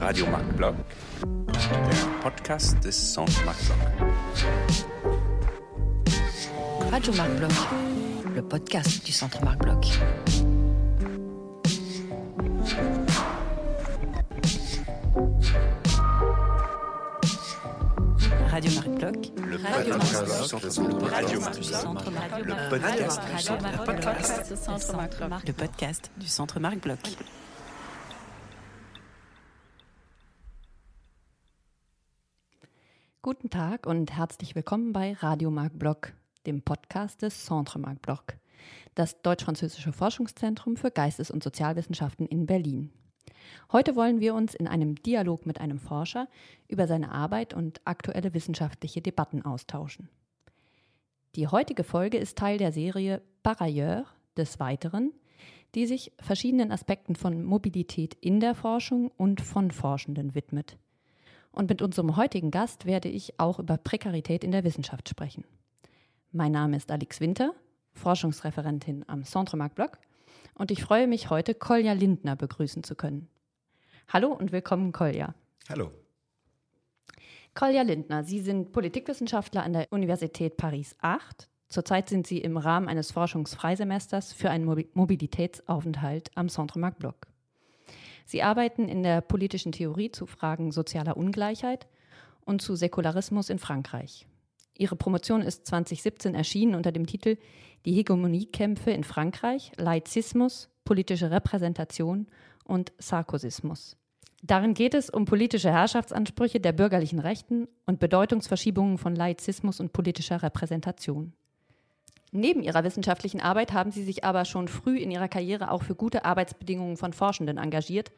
Radio Marc Block, der Podcast des Centre Marc Block. Radio Marc Bloch, le podcast du Centre Marc Le Radio podcast Marc du Centre- Radio. Le podcast du Centre. Bloch. Le podcast du Centre Marc Bloch. Guten Tag und herzlich willkommen bei Radio Marc Bloch, dem Podcast des Centre Marc Bloch, das deutsch-französische Forschungszentrum für Geistes- und Sozialwissenschaften in Berlin. Heute wollen wir uns in einem Dialog mit einem Forscher über seine Arbeit und aktuelle wissenschaftliche Debatten austauschen. Die heutige Folge ist Teil der Serie Par ailleurs des Weiteren, die sich verschiedenen Aspekten von Mobilität in der Forschung und von Forschenden widmet. Und mit unserem heutigen Gast werde ich auch über Prekarität in der Wissenschaft sprechen. Mein Name ist Alix Winter, Forschungsreferentin am Centre Marc Bloch und ich freue mich heute, Kolja Lindner begrüßen zu können. Hallo und willkommen, Kolja. Hallo. Kolja Lindner, Sie sind Politikwissenschaftler an der Universität Paris 8. Zurzeit sind Sie im Rahmen eines Forschungsfreisemesters für einen Mobi- Mobilitätsaufenthalt am Centre Marc Bloch. Sie arbeiten in der politischen Theorie zu Fragen sozialer Ungleichheit und zu Säkularismus in Frankreich. Ihre Promotion ist 2017 erschienen unter dem Titel Die Hegemoniekämpfe in Frankreich, Laizismus, politische Repräsentation und Sarkozismus. Darin geht es um politische Herrschaftsansprüche der bürgerlichen Rechten und Bedeutungsverschiebungen von Laizismus und politischer Repräsentation. Neben ihrer wissenschaftlichen Arbeit haben sie sich aber schon früh in ihrer Karriere auch für gute Arbeitsbedingungen von Forschenden engagiert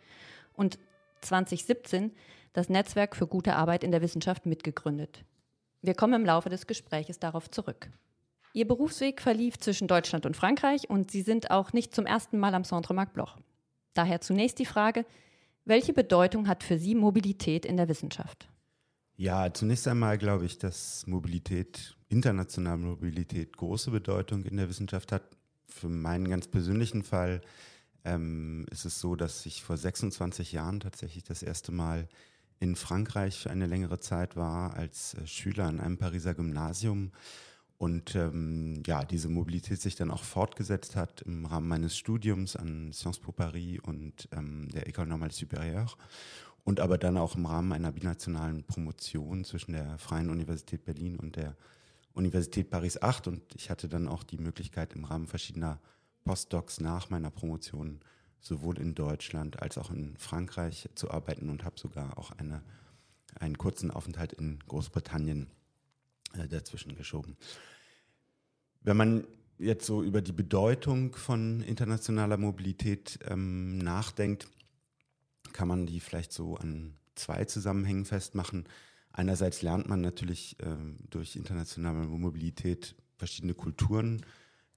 und 2017 das Netzwerk für gute Arbeit in der Wissenschaft mitgegründet. Wir kommen im Laufe des Gespräches darauf zurück. Ihr Berufsweg verlief zwischen Deutschland und Frankreich und Sie sind auch nicht zum ersten Mal am Centre Marc Bloch. Daher zunächst die Frage, welche Bedeutung hat für Sie Mobilität in der Wissenschaft? Ja, zunächst einmal glaube ich, dass Mobilität, internationale Mobilität große Bedeutung in der Wissenschaft hat. Für meinen ganz persönlichen Fall ähm, ist es so, dass ich vor 26 Jahren tatsächlich das erste Mal in Frankreich für eine längere Zeit war als äh, Schüler an einem Pariser Gymnasium. Und ähm, ja, diese Mobilität sich dann auch fortgesetzt hat im Rahmen meines Studiums an Sciences Po Paris und ähm, der École Normale Supérieure. Und aber dann auch im Rahmen einer binationalen Promotion zwischen der Freien Universität Berlin und der Universität Paris 8 und ich hatte dann auch die Möglichkeit im Rahmen verschiedener Postdocs nach meiner Promotion sowohl in Deutschland als auch in Frankreich zu arbeiten und habe sogar auch eine, einen kurzen Aufenthalt in Großbritannien äh, dazwischen geschoben. Wenn man jetzt so über die Bedeutung von internationaler Mobilität ähm, nachdenkt, kann man die vielleicht so an zwei Zusammenhängen festmachen. Einerseits lernt man natürlich ähm, durch internationale Mobilität verschiedene Kulturen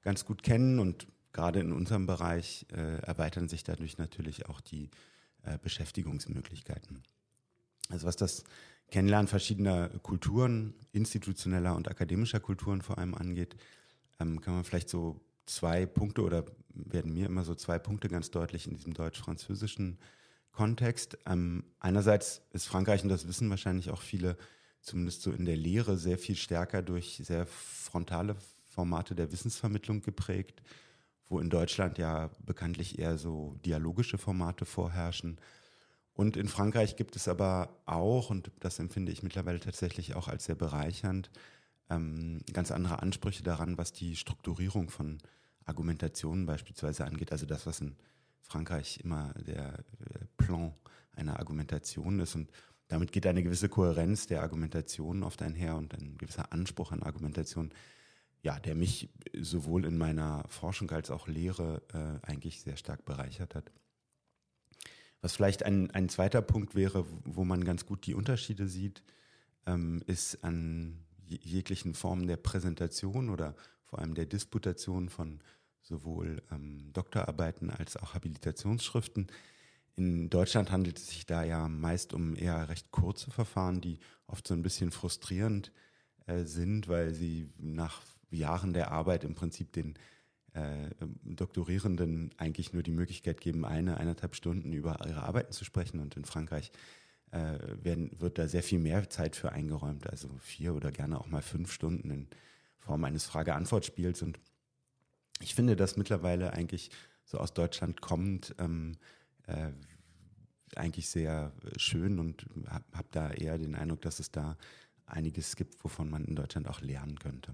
ganz gut kennen und gerade in unserem Bereich äh, erweitern sich dadurch natürlich auch die äh, Beschäftigungsmöglichkeiten. Also was das Kennenlernen verschiedener Kulturen, institutioneller und akademischer Kulturen vor allem angeht, ähm, kann man vielleicht so zwei Punkte oder werden mir immer so zwei Punkte ganz deutlich in diesem deutsch-französischen Kontext. Ähm, einerseits ist Frankreich, und das wissen wahrscheinlich auch viele, zumindest so in der Lehre, sehr viel stärker durch sehr frontale Formate der Wissensvermittlung geprägt, wo in Deutschland ja bekanntlich eher so dialogische Formate vorherrschen. Und in Frankreich gibt es aber auch, und das empfinde ich mittlerweile tatsächlich auch als sehr bereichernd, ähm, ganz andere Ansprüche daran, was die Strukturierung von Argumentationen beispielsweise angeht. Also das, was in Frankreich immer der Plan einer Argumentation ist. Und damit geht eine gewisse Kohärenz der Argumentation oft einher und ein gewisser Anspruch an Argumentation, ja, der mich sowohl in meiner Forschung als auch Lehre äh, eigentlich sehr stark bereichert hat. Was vielleicht ein, ein zweiter Punkt wäre, wo man ganz gut die Unterschiede sieht, ähm, ist an je- jeglichen Formen der Präsentation oder vor allem der Disputation von sowohl ähm, Doktorarbeiten als auch Habilitationsschriften. In Deutschland handelt es sich da ja meist um eher recht kurze Verfahren, die oft so ein bisschen frustrierend äh, sind, weil sie nach Jahren der Arbeit im Prinzip den äh, Doktorierenden eigentlich nur die Möglichkeit geben, eine, eineinhalb Stunden über ihre Arbeiten zu sprechen. Und in Frankreich äh, werden, wird da sehr viel mehr Zeit für eingeräumt, also vier oder gerne auch mal fünf Stunden in Form eines Frage-Antwort-Spiels. Und ich finde das mittlerweile eigentlich so aus Deutschland kommend ähm, äh, eigentlich sehr schön und habe hab da eher den Eindruck, dass es da einiges gibt, wovon man in Deutschland auch lernen könnte.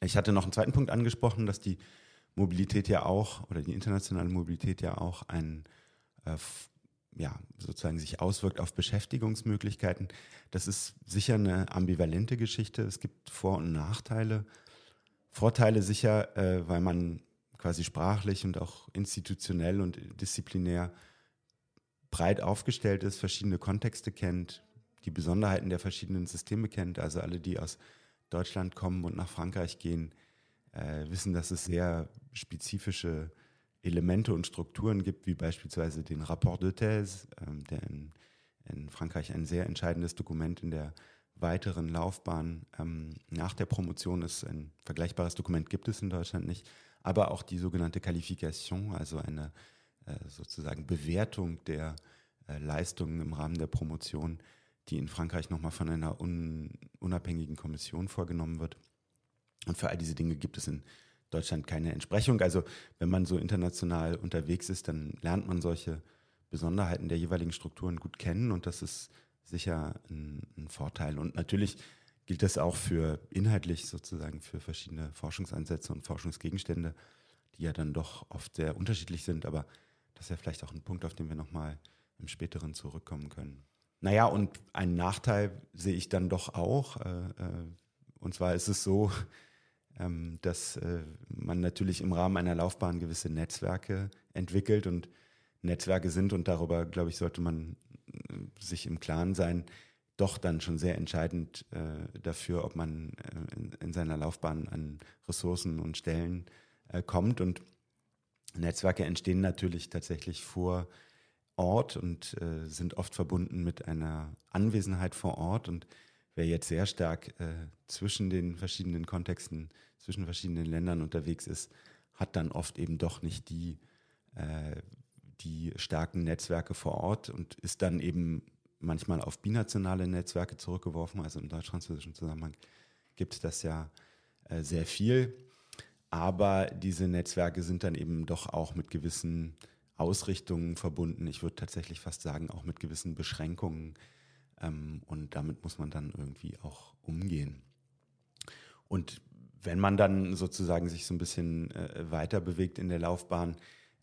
Ich hatte noch einen zweiten Punkt angesprochen, dass die Mobilität ja auch oder die internationale Mobilität ja auch ein äh, ja, sozusagen sich auswirkt auf Beschäftigungsmöglichkeiten. Das ist sicher eine ambivalente Geschichte. Es gibt Vor- und Nachteile. Vorteile sicher, äh, weil man quasi sprachlich und auch institutionell und disziplinär breit aufgestellt ist, verschiedene Kontexte kennt, die Besonderheiten der verschiedenen Systeme kennt. Also alle, die aus Deutschland kommen und nach Frankreich gehen, äh, wissen, dass es sehr spezifische Elemente und Strukturen gibt, wie beispielsweise den Rapport de Thèse, ähm, der in, in, Frankreich ein sehr entscheidendes Dokument in der weiteren Laufbahn ähm, nach der Promotion ist. Ein vergleichbares Dokument gibt es in Deutschland nicht, aber auch die sogenannte Qualification, also eine äh, sozusagen Bewertung der äh, Leistungen im Rahmen der Promotion, die in Frankreich nochmal von einer un, unabhängigen Kommission vorgenommen wird. Und für all diese Dinge gibt es in Deutschland keine Entsprechung. Also wenn man so international unterwegs ist, dann lernt man solche Besonderheiten der jeweiligen Strukturen gut kennen und das ist sicher ein, ein Vorteil. Und natürlich gilt das auch für inhaltlich sozusagen für verschiedene Forschungsansätze und Forschungsgegenstände, die ja dann doch oft sehr unterschiedlich sind. Aber das ist ja vielleicht auch ein Punkt, auf den wir nochmal im späteren zurückkommen können. Naja, und einen Nachteil sehe ich dann doch auch. Äh, äh, und zwar ist es so, ähm, dass äh, man natürlich im Rahmen einer Laufbahn gewisse Netzwerke entwickelt und Netzwerke sind, und darüber, glaube ich, sollte man sich im Klaren sein, doch dann schon sehr entscheidend dafür, ob man in, seiner Laufbahn an Ressourcen und Stellen kommt. Und Netzwerke entstehen natürlich tatsächlich vor Ort und äh, sind oft verbunden mit einer Anwesenheit vor Ort. Und wer jetzt sehr stark äh, zwischen den verschiedenen Kontexten, zwischen verschiedenen Ländern unterwegs ist, hat dann oft eben doch nicht die, äh, die starken Netzwerke vor Ort und ist dann eben manchmal auf binationale Netzwerke zurückgeworfen. Also im deutsch-französischen Zusammenhang gibt es das ja äh, sehr viel. Aber diese Netzwerke sind dann eben doch auch mit gewissen Ausrichtungen verbunden. Ich würde tatsächlich fast sagen, auch mit gewissen Beschränkungen. Ähm, und damit muss man dann irgendwie auch umgehen. Und wenn man dann sozusagen sich so ein bisschen äh, weiter bewegt in der Laufbahn,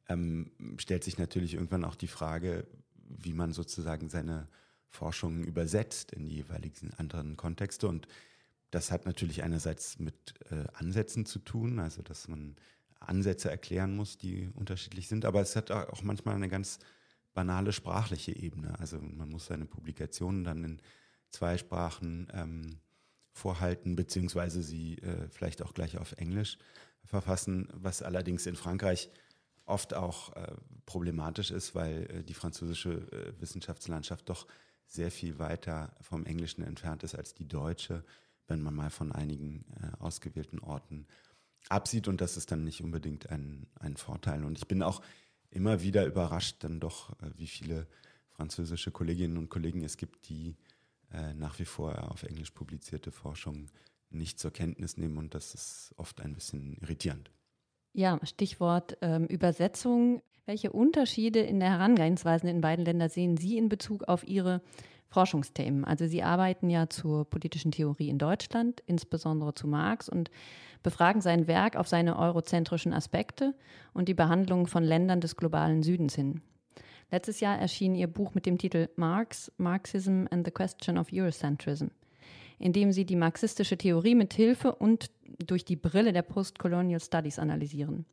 ähm, stellt sich natürlich irgendwann auch die Frage, wie man sozusagen seine Forschungen übersetzt in die jeweiligen anderen Kontexte. Und das hat natürlich einerseits mit äh, Ansätzen zu tun, also dass man Ansätze erklären muss, die unterschiedlich sind. Aber es hat auch manchmal eine ganz banale sprachliche Ebene. Also man muss seine Publikationen dann in zwei Sprachen ähm, vorhalten, beziehungsweise sie äh, vielleicht auch gleich auf Englisch verfassen, was allerdings in Frankreich oft auch äh, problematisch ist, weil äh, die französische äh, Wissenschaftslandschaft doch sehr viel weiter vom Englischen entfernt ist als die deutsche, wenn man mal von einigen äh, ausgewählten Orten absieht und das ist dann nicht unbedingt ein, ein Vorteil. Und ich bin auch immer wieder überrascht, dann doch, äh, wie viele französische Kolleginnen und Kollegen es gibt, die äh, nach wie vor auf Englisch publizierte Forschung nicht zur Kenntnis nehmen und das ist oft ein bisschen irritierend. Ja, Stichwort ähm, Übersetzung. Welche Unterschiede in der Herangehensweise in beiden Ländern sehen Sie in Bezug auf Ihre Forschungsthemen? Also Sie arbeiten ja zur politischen Theorie in Deutschland, insbesondere zu Marx und befragen sein Werk auf seine eurozentrischen Aspekte und die Behandlung von Ländern des globalen Südens hin. Letztes Jahr erschien ihr Buch mit dem Titel Marx, Marxism and the Question of Eurocentrism, in dem sie die marxistische Theorie mit Hilfe und durch die Brille der Postcolonial Studies analysieren.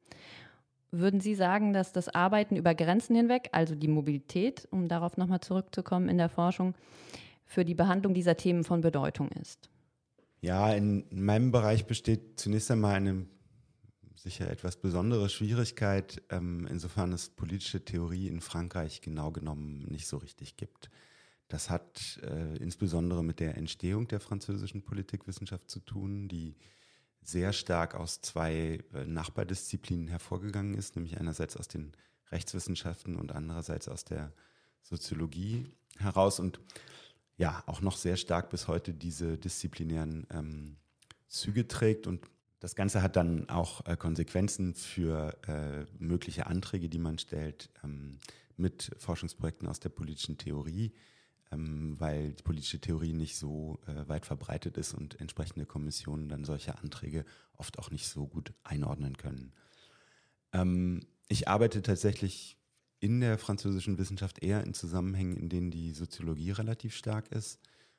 Würden Sie sagen, dass das Arbeiten über Grenzen hinweg, also die Mobilität, um darauf nochmal zurückzukommen in der Forschung, für die Behandlung dieser Themen von Bedeutung ist? Ja, in meinem Bereich besteht zunächst einmal eine sicher etwas besondere Schwierigkeit, ähm, insofern es politische Theorie in Frankreich genau genommen nicht so richtig gibt. Das hat äh, insbesondere mit der Entstehung der französischen Politikwissenschaft zu tun, die sehr stark aus zwei äh, Nachbardisziplinen hervorgegangen ist, nämlich einerseits aus den Rechtswissenschaften und andererseits aus der Soziologie heraus und ja, auch noch sehr stark bis heute diese disziplinären ähm, Züge trägt. Und das Ganze hat dann auch äh, Konsequenzen für äh, mögliche Anträge, die man stellt ähm, mit Forschungsprojekten aus der politischen Theorie, ähm, weil die politische Theorie nicht so äh, weit verbreitet ist und entsprechende Kommissionen dann solche Anträge oft auch nicht so gut einordnen können. Ähm, ich arbeite tatsächlich in der französischen Wissenschaft eher in Zusammenhängen, in denen die Soziologie relativ stark ist.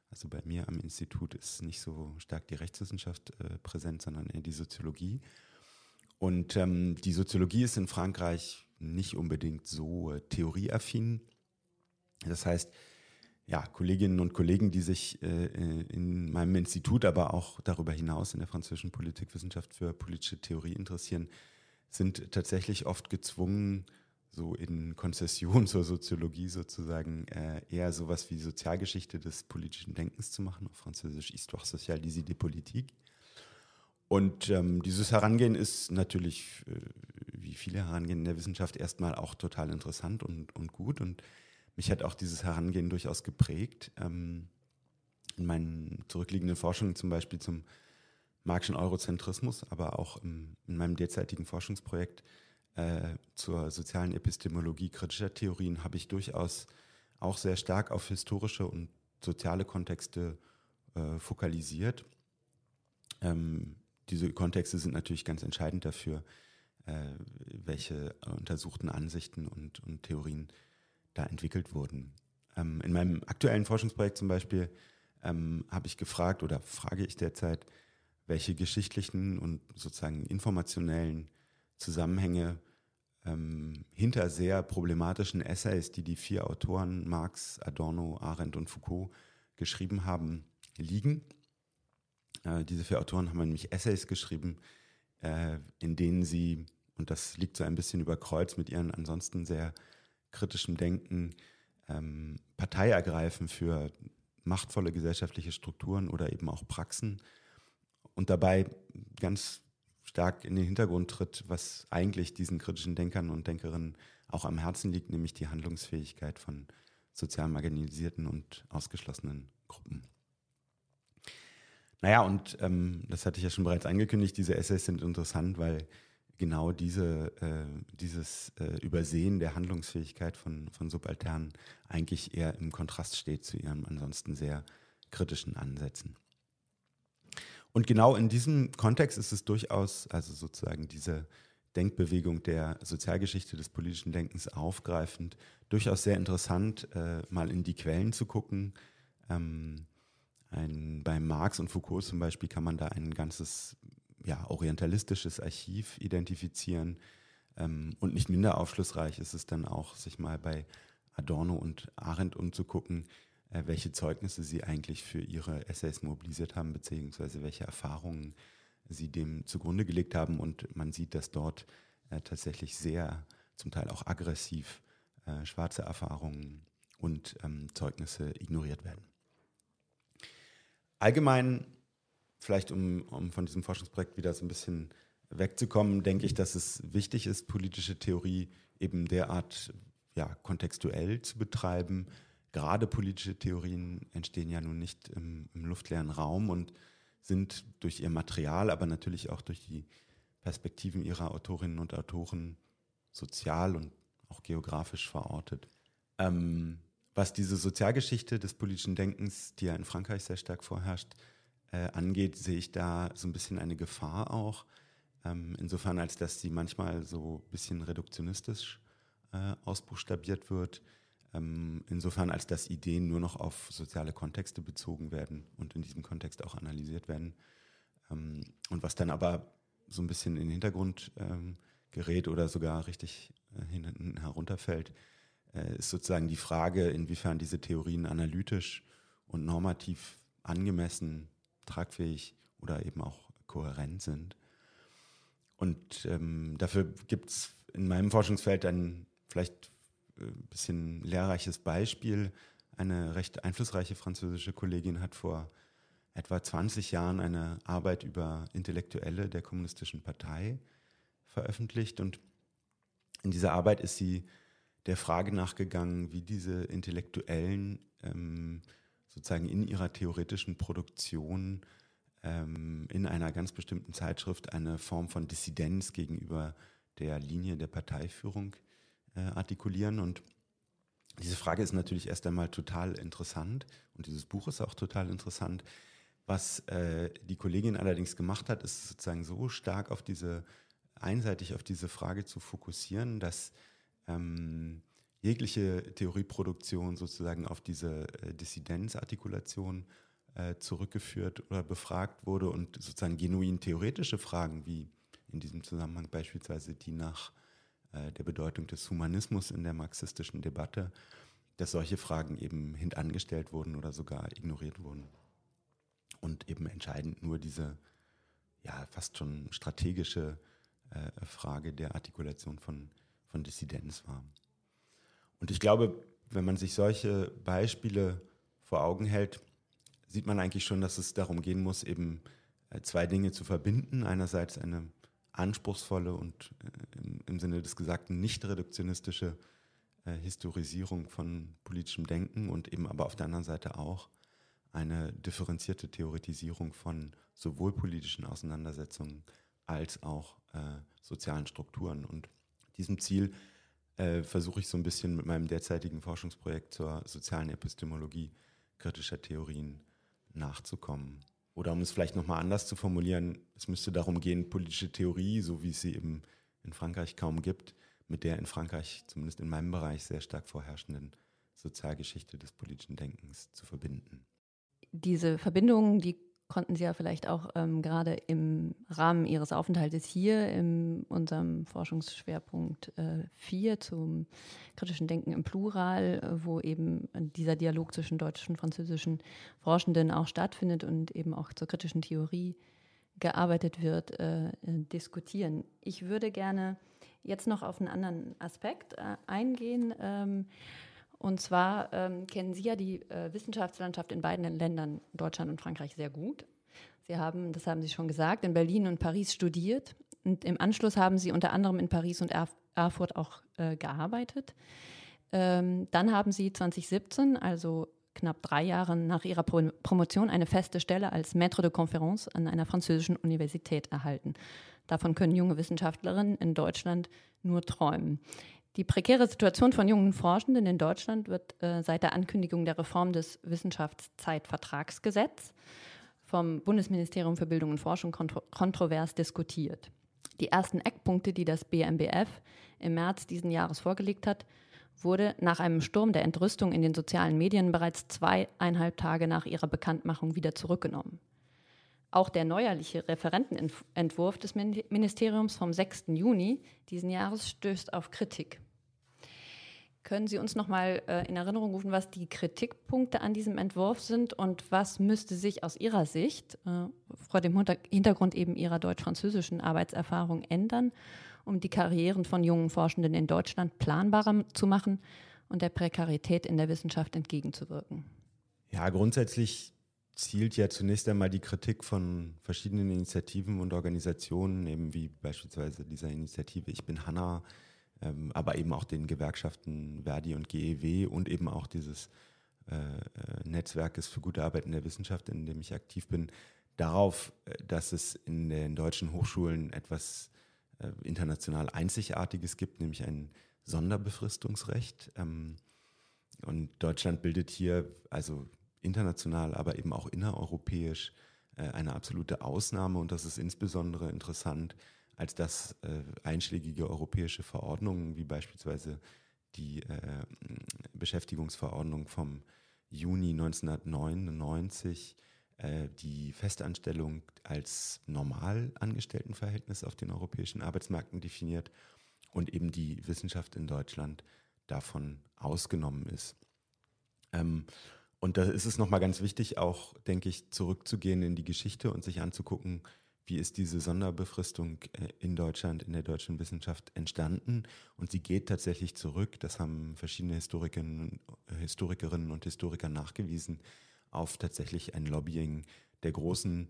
Also bei mir am Institut ist nicht so stark die Rechtswissenschaft äh, präsent, sondern eher die Soziologie. Und ähm, die Soziologie ist in Frankreich nicht unbedingt so äh, theorieaffin. Das heißt, ja, Kolleginnen und Kollegen, die sich äh, äh, in meinem Institut, aber auch darüber hinaus in der französischen Politikwissenschaft für politische Theorie interessieren, sind tatsächlich oft gezwungen, so in Konzession zur Soziologie sozusagen äh, eher sowas wie Sozialgeschichte des politischen Denkens zu machen, auf Französisch Histoire sociale des idées politiques. Und ähm, dieses Herangehen ist natürlich, äh, wie viele Herangehen in der Wissenschaft, erstmal auch total interessant und, und gut. Und mich hat auch dieses Herangehen durchaus geprägt. Ähm, in meinen zurückliegenden Forschungen zum Beispiel zum Marxischen Eurozentrismus, aber auch im, in meinem derzeitigen Forschungsprojekt äh, zur sozialen Epistemologie kritischer Theorien habe ich durchaus auch sehr stark auf historische und soziale Kontexte äh, fokalisiert. Ähm, diese Kontexte sind natürlich ganz entscheidend dafür, äh, welche untersuchten Ansichten und, und Theorien da entwickelt wurden. Ähm, in meinem aktuellen Forschungsprojekt zum Beispiel ähm, habe ich gefragt oder frage ich derzeit, welche geschichtlichen und sozusagen informationellen Zusammenhänge ähm, hinter sehr problematischen Essays, die die vier Autoren Marx, Adorno, Arendt und Foucault geschrieben haben, liegen. Äh, diese vier Autoren haben nämlich Essays geschrieben, äh, in denen sie, und das liegt so ein bisschen über Kreuz mit ihren ansonsten sehr kritischem Denken, ähm, Partei ergreifen für machtvolle gesellschaftliche Strukturen oder eben auch Praxen und dabei ganz stark in den Hintergrund tritt, was eigentlich diesen kritischen Denkern und Denkerinnen auch am Herzen liegt, nämlich die Handlungsfähigkeit von sozial marginalisierten und ausgeschlossenen Gruppen. Naja, und ähm, das hatte ich ja schon bereits angekündigt, diese Essays sind interessant, weil genau diese, äh, dieses äh, Übersehen der Handlungsfähigkeit von, von Subalternen eigentlich eher im Kontrast steht zu ihren ansonsten sehr kritischen Ansätzen. Und genau in diesem Kontext ist es durchaus, also sozusagen diese Denkbewegung der Sozialgeschichte des politischen Denkens aufgreifend, durchaus sehr interessant, äh, mal in die Quellen zu gucken. Ähm, ein, bei Marx und Foucault zum Beispiel kann man da ein ganzes ja, orientalistisches Archiv identifizieren. Ähm, und nicht minder aufschlussreich ist es dann auch, sich mal bei Adorno und Arendt umzugucken, äh, welche Zeugnisse sie eigentlich für ihre Essays mobilisiert haben, beziehungsweise welche Erfahrungen sie dem zugrunde gelegt haben. Und man sieht, dass dort äh, tatsächlich sehr, zum Teil auch aggressiv, äh, schwarze Erfahrungen und ähm, Zeugnisse ignoriert werden. Allgemein, vielleicht um, um von diesem Forschungsprojekt wieder so ein bisschen wegzukommen, denke ich, dass es wichtig ist, politische Theorie eben derart ja, kontextuell zu betreiben, gerade politische Theorien entstehen ja nun nicht im, im, luftleeren Raum und sind durch ihr Material, aber natürlich auch durch die Perspektiven ihrer Autorinnen und Autoren sozial und auch geografisch verortet. Ähm, was diese Sozialgeschichte des politischen Denkens, die ja in Frankreich sehr stark vorherrscht, äh, angeht, sehe ich da so ein bisschen eine Gefahr auch. Ähm, insofern, als dass sie manchmal so ein bisschen reduktionistisch äh, ausbuchstabiert wird ähm, insofern, als dass Ideen nur noch auf soziale Kontexte bezogen werden und in diesem Kontext auch analysiert werden. Ähm, und was dann aber so ein bisschen in den Hintergrund ähm, gerät oder sogar richtig äh, hinten herunterfällt, äh, ist sozusagen die Frage, inwiefern diese Theorien analytisch und normativ angemessen, tragfähig oder eben auch kohärent sind. Und dafür gibt es in meinem Forschungsfeld ein vielleicht ein äh, bisschen lehrreiches Beispiel. Eine recht einflussreiche französische Kollegin hat vor etwa 20 Jahren eine Arbeit über Intellektuelle der Kommunistischen Partei veröffentlicht. Und in dieser Arbeit ist sie der Frage nachgegangen, wie diese Intellektuellen ähm, sozusagen in ihrer theoretischen Produktion ähm, in einer ganz bestimmten Zeitschrift eine Form von Dissidenz gegenüber der Linie der Parteiführung äh, artikulieren. Und diese Frage ist natürlich erst einmal total interessant und dieses Buch ist auch total interessant. Was äh, die Kollegin allerdings gemacht hat, ist sozusagen so stark auf diese, einseitig auf diese Frage zu fokussieren, dass ähm, jegliche Theorieproduktion sozusagen auf diese äh, Dissidenzartikulation äh, zurückgeführt oder befragt wurde und sozusagen genuin theoretische Fragen wie in diesem Zusammenhang beispielsweise die nach der Bedeutung des Humanismus in der marxistischen Debatte, dass solche Fragen eben hintangestellt wurden oder sogar ignoriert wurden. Und eben entscheidend nur diese ja fast schon strategische äh, Frage der Artikulation von, von Dissidenz war. Und ich glaube, wenn man sich solche Beispiele vor Augen hält, sieht man eigentlich schon, dass es darum gehen muss, eben äh, zwei Dinge zu verbinden. Einerseits eine anspruchsvolle und äh, im, im Sinne des Gesagten nicht reduktionistische äh, Historisierung von politischem Denken und eben aber auf der anderen Seite auch eine differenzierte Theoretisierung von sowohl politischen Auseinandersetzungen als auch äh, sozialen Strukturen. Und diesem Ziel äh, versuche ich so ein bisschen mit meinem derzeitigen Forschungsprojekt zur sozialen Epistemologie kritischer Theorien nachzukommen. Oder um es vielleicht nochmal anders zu formulieren, es müsste darum gehen, politische Theorie, so wie es sie eben in Frankreich kaum gibt, mit der in Frankreich, zumindest in meinem Bereich, sehr stark vorherrschenden Sozialgeschichte des politischen Denkens zu verbinden. Diese Verbindungen, die konnten Sie ja vielleicht auch ähm, gerade im Rahmen Ihres Aufenthaltes hier in unserem Forschungsschwerpunkt 4 äh, zum kritischen Denken im Plural, äh, wo eben dieser Dialog zwischen deutschen und französischen Forschenden auch stattfindet und eben auch zur kritischen Theorie gearbeitet wird, äh, diskutieren. Ich würde gerne jetzt noch auf einen anderen Aspekt äh, eingehen. Ähm, und zwar ähm, kennen Sie ja die äh, Wissenschaftslandschaft in beiden Ländern, Deutschland und Frankreich, sehr gut. Sie haben, das haben Sie schon gesagt, in Berlin und Paris studiert. Und im Anschluss haben Sie unter anderem in Paris und Erf Erfurt auch äh, gearbeitet. Ähm, dann haben Sie 2017, also knapp drei Jahre nach Ihrer Pro Promotion, eine feste Stelle als Maître de Conférence an einer französischen Universität erhalten. Davon können junge Wissenschaftlerinnen in Deutschland nur träumen. Die prekäre Situation von jungen Forschenden in Deutschland wird äh, seit der Ankündigung der Reform des Wissenschaftszeitvertragsgesetzes vom Bundesministerium für Bildung und Forschung kontro kontrovers diskutiert. Die ersten Eckpunkte, die das BMBF im März diesen Jahres vorgelegt hat, wurde nach einem Sturm der Entrüstung in den sozialen Medien bereits zweieinhalb Tage nach ihrer Bekanntmachung wieder zurückgenommen. Auch der neuerliche Referentenentwurf des Ministeriums vom 6. Juni diesen Jahres stößt auf Kritik. Können Sie uns noch mal äh, in Erinnerung rufen, was die Kritikpunkte an diesem Entwurf sind und was müsste sich aus Ihrer Sicht äh, vor dem Hintergrund eben Ihrer deutsch-französischen Arbeitserfahrung ändern, um die Karrieren von jungen Forschenden in Deutschland planbarer zu machen und der Prekarität in der Wissenschaft entgegenzuwirken? Ja, grundsätzlich zielt ja zunächst einmal die Kritik von verschiedenen Initiativen und Organisationen, eben wie beispielsweise dieser Initiative Ich bin Hanna, ähm, aber eben auch den Gewerkschaften Verdi und GEW und eben auch dieses äh, äh, Netzwerkes für gute Arbeit in der Wissenschaft, in dem ich aktiv bin, darauf, äh, dass es in den deutschen Hochschulen etwas äh, international Einzigartiges gibt, nämlich ein Sonderbefristungsrecht. Ähm, und Deutschland bildet hier also international, aber eben auch innereuropäisch äh, eine absolute Ausnahme und das ist insbesondere interessant, als dass äh, einschlägige europäische Verordnungen wie beispielsweise die äh, Beschäftigungsverordnung vom Juni 1999 die Festanstellung als Normalangestelltenverhältnis auf den europäischen Arbeitsmärkten definiert und eben die Wissenschaft in Deutschland davon ausgenommen ist. Ähm, und da ist es nochmal ganz wichtig, auch, denke ich, zurückzugehen in die Geschichte und sich anzugucken, wie ist diese Sonderbefristung äh, in Deutschland, in der deutschen Wissenschaft entstanden. Und sie geht tatsächlich zurück, das haben verschiedene Historikerinnen, Historikerinnen und Historiker nachgewiesen, auf tatsächlich ein Lobbying der großen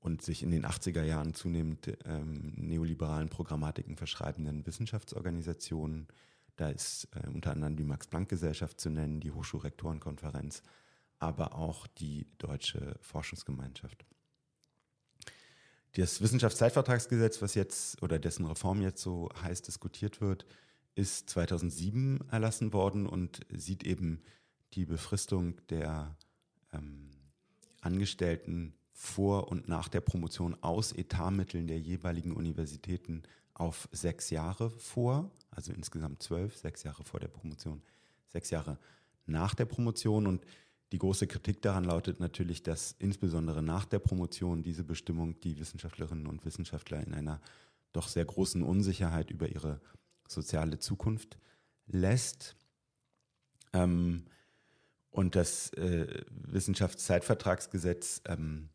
und sich in den 80er Jahren zunehmend ähm, neoliberalen Programmatiken verschreibenden Wissenschaftsorganisationen. Da ist äh, unter anderem die Max-Planck-Gesellschaft zu nennen, die Hochschulrektorenkonferenz, aber auch die Deutsche Forschungsgemeinschaft. Das Wissenschaftszeitvertragsgesetz, was jetzt oder dessen Reform jetzt so heiß diskutiert wird, ist 2007 erlassen worden und sieht eben die Befristung der ähm, Angestellten vor und nach der Promotion aus Etatmitteln der jeweiligen Universitäten auf sechs Jahre vor, also insgesamt zwölf, sechs Jahre vor der Promotion, sechs Jahre nach der Promotion. Und die große Kritik daran lautet natürlich, dass insbesondere nach der Promotion diese Bestimmung die Wissenschaftlerinnen und Wissenschaftler in einer doch sehr großen Unsicherheit über ihre soziale Zukunft lässt. Ähm, und das äh, Wissenschaftszeitvertragsgesetz ähm,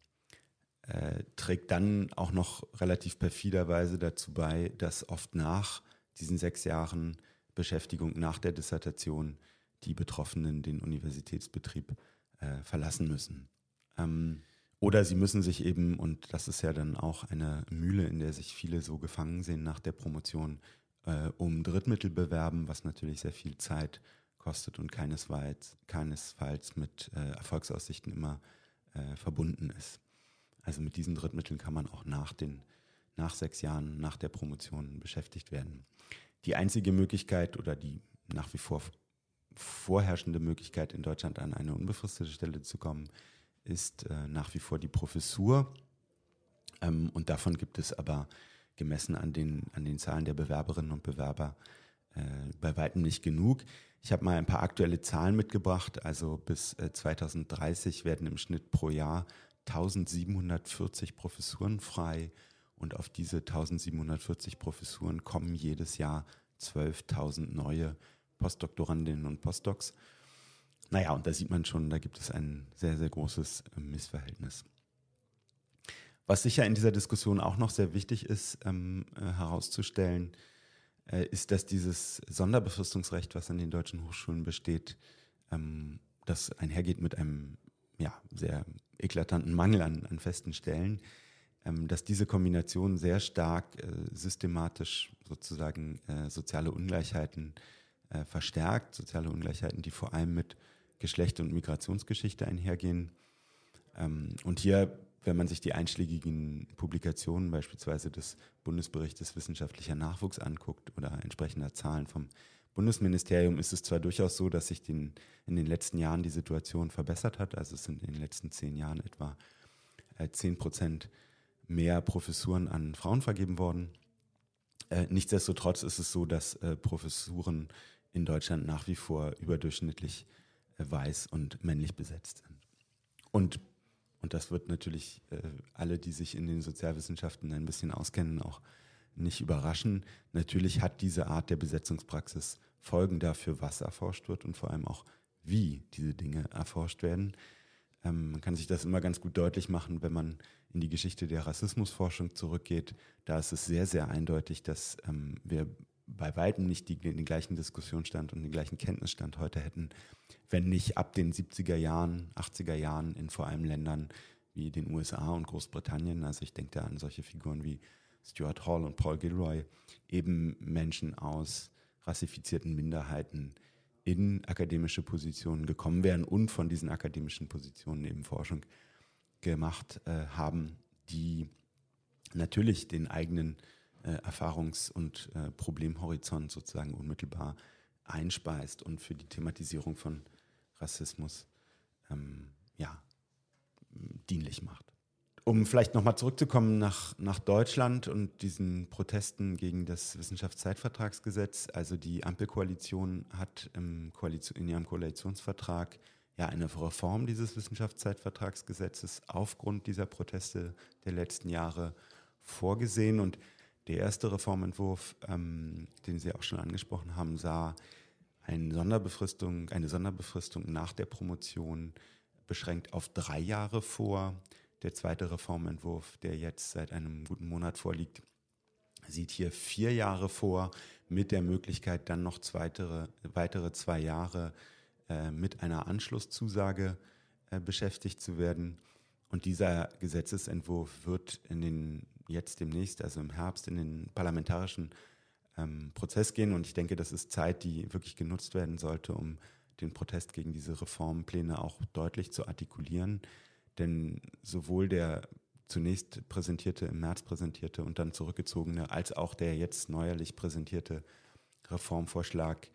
äh, trägt dann auch noch relativ perfiderweise dazu bei, dass oft nach diesen sechs Jahren Beschäftigung nach der Dissertation die Betroffenen den Universitätsbetrieb äh, verlassen müssen. Ähm, oder sie müssen sich eben, und das ist ja dann auch eine Mühle, in der sich viele so gefangen sehen nach der Promotion, äh, um Drittmittel bewerben, was natürlich sehr viel Zeit kostet und keinesfalls, keinesfalls mit äh, Erfolgsaussichten immer äh, verbunden ist. Also mit diesen Drittmitteln kann man auch nach, den, nach sechs Jahren, nach der Promotion beschäftigt werden. Die einzige Möglichkeit oder die nach wie vor vorherrschende Möglichkeit in Deutschland an eine unbefristete Stelle zu kommen, ist äh, nach wie vor die Professur. Ähm, und davon gibt es aber gemessen an den, an den Zahlen der Bewerberinnen und Bewerber äh, bei weitem nicht genug. Ich habe mal ein paar aktuelle Zahlen mitgebracht. Also bis äh, 2030 werden im Schnitt pro Jahr 1740 Professuren frei und auf diese 1740 Professuren kommen jedes Jahr 12.000 neue Postdoktorandinnen und Postdocs. Naja, und da sieht man schon, da gibt es ein sehr, sehr großes äh, Missverhältnis. Was sicher in dieser Diskussion auch noch sehr wichtig ist, ähm, äh, herauszustellen, äh, ist, dass dieses Sonderbefristungsrecht, was an den deutschen Hochschulen besteht, ähm, das einhergeht mit einem ja, sehr eklatanten Mangel an, an festen Stellen, ähm, dass diese Kombination sehr stark äh, systematisch sozusagen äh, soziale Ungleichheiten äh, verstärkt, soziale Ungleichheiten, die vor allem mit Geschlecht- und Migrationsgeschichte einhergehen. Ähm, und hier, wenn man sich die einschlägigen Publikationen beispielsweise des Bundesberichtes wissenschaftlicher Nachwuchs anguckt oder entsprechender Zahlen vom Bundesministerium ist es zwar durchaus so, dass sich den, in den letzten Jahren die Situation verbessert hat. Also es sind in den letzten zehn Jahren etwa äh, Prozent mehr Professuren an Frauen vergeben worden. Äh, nichtsdestotrotz ist es so, dass äh, Professuren in Deutschland nach wie vor überdurchschnittlich weiß und männlich besetzt sind. Und, und das wird natürlich alle, die sich in den Sozialwissenschaften ein bisschen auskennen, auch nicht überraschen. Natürlich hat diese Art der Besetzungspraxis Folgen dafür, was erforscht wird und vor allem auch, wie diese Dinge erforscht werden. Ähm, man kann sich das immer ganz gut deutlich machen, wenn man in die Geschichte der Rassismusforschung zurückgeht. Da ist es sehr, sehr eindeutig, dass ähm, wir bei weitem nicht die, den gleichen Diskussionsstand und den gleichen Kenntnisstand heute hätten, wenn nicht ab den 70er Jahren, 80er Jahren in vor allem Ländern wie den USA und Großbritannien, also ich denke da an solche Figuren wie Stuart Hall und Paul Gilroy, eben Menschen aus rassifizierten Minderheiten in akademische Positionen gekommen wären und von diesen akademischen Positionen eben Forschung gemacht äh, haben, die natürlich den eigenen äh, Erfahrungs- und äh, Problemhorizont sozusagen unmittelbar einspeist und für die Thematisierung von Rassismus ähm, ja, dienlich macht. Um vielleicht nochmal zurückzukommen nach, nach Deutschland und diesen Protesten gegen das Wissenschaftszeitvertragsgesetz. Also die Ampelkoalition hat Koalition, in ihrem Koalitionsvertrag ja eine Reform dieses Wissenschaftszeitvertragsgesetzes aufgrund dieser Proteste der letzten Jahre vorgesehen. Und der erste Reformentwurf, ähm, den Sie auch schon angesprochen haben, sah eine Sonderbefristung, eine Sonderbefristung nach der Promotion beschränkt auf drei Jahre vor. Der zweite Reformentwurf, der jetzt seit einem guten Monat vorliegt, sieht hier vier Jahre vor mit der Möglichkeit, dann noch weitere, weitere zwei Jahre äh, mit einer Anschlusszusage äh, beschäftigt zu werden. Und dieser Gesetzesentwurf wird in den jetzt demnächst, also im Herbst, in den parlamentarischen ähm, Prozess gehen. Und ich denke, das ist Zeit, die wirklich genutzt werden sollte, um den Protest gegen diese Reformpläne auch deutlich zu artikulieren. Denn sowohl der zunächst präsentierte, im März präsentierte und dann zurückgezogene, als auch der jetzt neuerlich präsentierte Reformvorschlag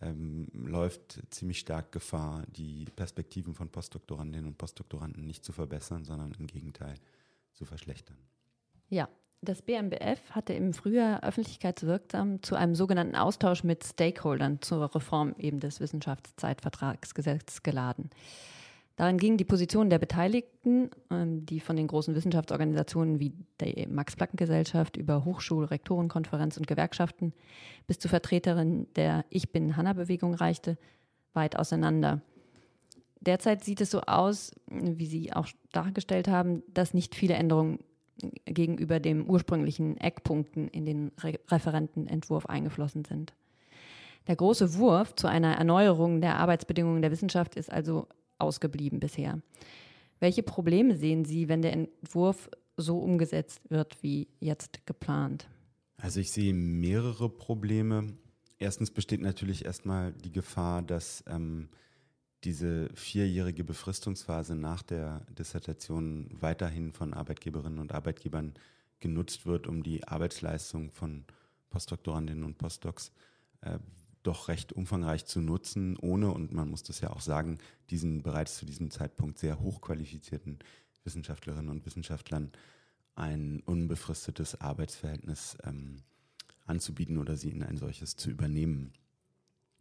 ähm, läuft ziemlich stark Gefahr, die Perspektiven von Postdoktorandinnen und Postdoktoranden nicht zu verbessern, sondern im Gegenteil zu verschlechtern. Ja, das BMBF hatte im Frühjahr öffentlichkeitswirksam zu einem sogenannten Austausch mit Stakeholdern zur Reform eben des Wissenschaftszeitvertragsgesetzes geladen. Darin gingen die Positionen der Beteiligten, ähm, die von den großen Wissenschaftsorganisationen wie der Max-Planck-Gesellschaft über Hochschul-, Rektorenkonferenz und Gewerkschaften bis zu Vertreterinnen der Ich bin Hanna-Bewegung reichte, weit auseinander. Derzeit sieht es so aus, wie Sie auch dargestellt haben, dass nicht viele Änderungen gegenüber den ursprünglichen Eckpunkten in den Re Referentenentwurf eingeflossen sind. Der große Wurf zu einer Erneuerung der Arbeitsbedingungen der Wissenschaft ist also ausgeblieben bisher. Welche Probleme sehen Sie, wenn der Entwurf so umgesetzt wird wie jetzt geplant? Also ich sehe mehrere Probleme. Erstens besteht natürlich erstmal die Gefahr, dass ähm, diese vierjährige Befristungsphase nach der Dissertation weiterhin von Arbeitgeberinnen und Arbeitgebern genutzt wird, um die Arbeitsleistung von Postdoktorandinnen und Postdocs äh, doch recht umfangreich zu nutzen, ohne, und man muss das ja auch sagen, diesen bereits zu diesem Zeitpunkt sehr hochqualifizierten Wissenschaftlerinnen und Wissenschaftlern ein unbefristetes Arbeitsverhältnis ähm, anzubieten oder sie in ein solches zu übernehmen.